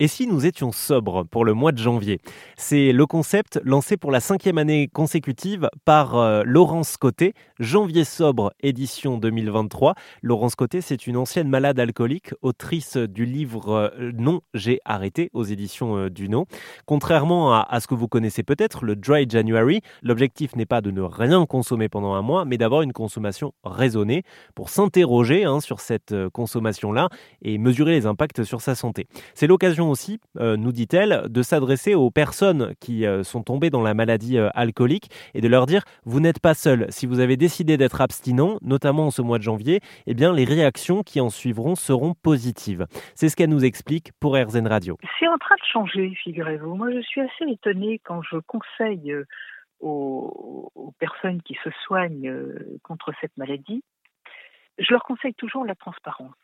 Et si nous étions sobres pour le mois de janvier? C'est le concept lancé pour la cinquième année consécutive par euh, Laurence Côté, Janvier sobre édition 2023. Laurence Côté, c'est une ancienne malade alcoolique, autrice du livre euh, Non, j'ai arrêté aux éditions euh, Duno. Contrairement à, ce que vous connaissez peut-être, le Dry January, l'objectif n'est pas de ne rien consommer pendant un mois, mais d'avoir une consommation raisonnée pour s'interroger hein, sur cette consommation-là et mesurer les impacts sur sa santé. C'est l'occasion aussi, euh, nous dit-elle, de s'adresser aux personnes qui euh, sont tombées dans la maladie euh, alcoolique et de leur dire vous n'êtes pas seul. Si vous avez décidé d'être abstinent, notamment en ce mois de janvier, eh bien les réactions qui en suivront seront positives. C'est ce qu'elle nous explique pour RZN Radio. C'est en train de changer, figurez-vous. Moi, je suis assez étonnée quand je conseille aux, aux personnes qui se soignent contre cette maladie. Je leur conseille toujours la transparence.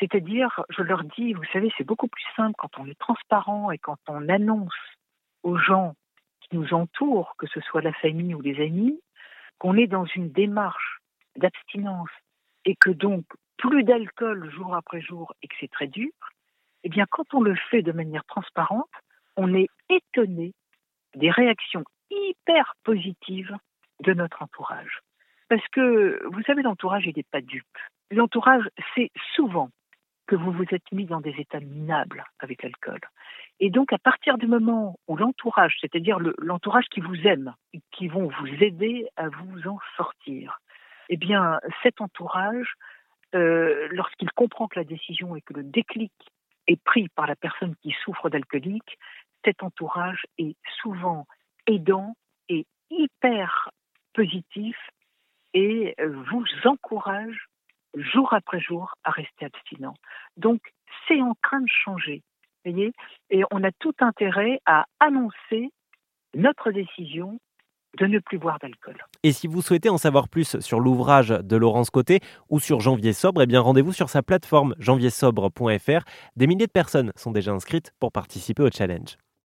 C'est-à-dire, je leur dis, vous savez, c'est beaucoup plus simple quand on est transparent et quand on annonce aux gens qui nous entourent, que ce soit la famille ou les amis, qu'on est dans une démarche d'abstinence et que donc plus d'alcool jour après jour et que c'est très dur, eh bien quand on le fait de manière transparente, on est étonné des réactions hyper positives de notre entourage. Parce que, vous savez, l'entourage, il n'est pas dupe. L'entourage, c'est souvent que vous vous êtes mis dans des états minables avec l'alcool. Et donc, à partir du moment où l'entourage, c'est-à-dire l'entourage qui vous aime, qui vont vous aider à vous en sortir, eh bien, cet entourage, euh, lorsqu'il comprend que la décision et que le déclic est pris par la personne qui souffre d'alcoolique, cet entourage est souvent aidant et hyper positif et vous encourage jour après jour à rester abstinent. Donc, c'est en train de changer. Voyez Et on a tout intérêt à annoncer notre décision de ne plus boire d'alcool. Et si vous souhaitez en savoir plus sur l'ouvrage de Laurence Côté ou sur Janvier Sobre, eh bien rendez-vous sur sa plateforme janviersobre.fr. Des milliers de personnes sont déjà inscrites pour participer au challenge.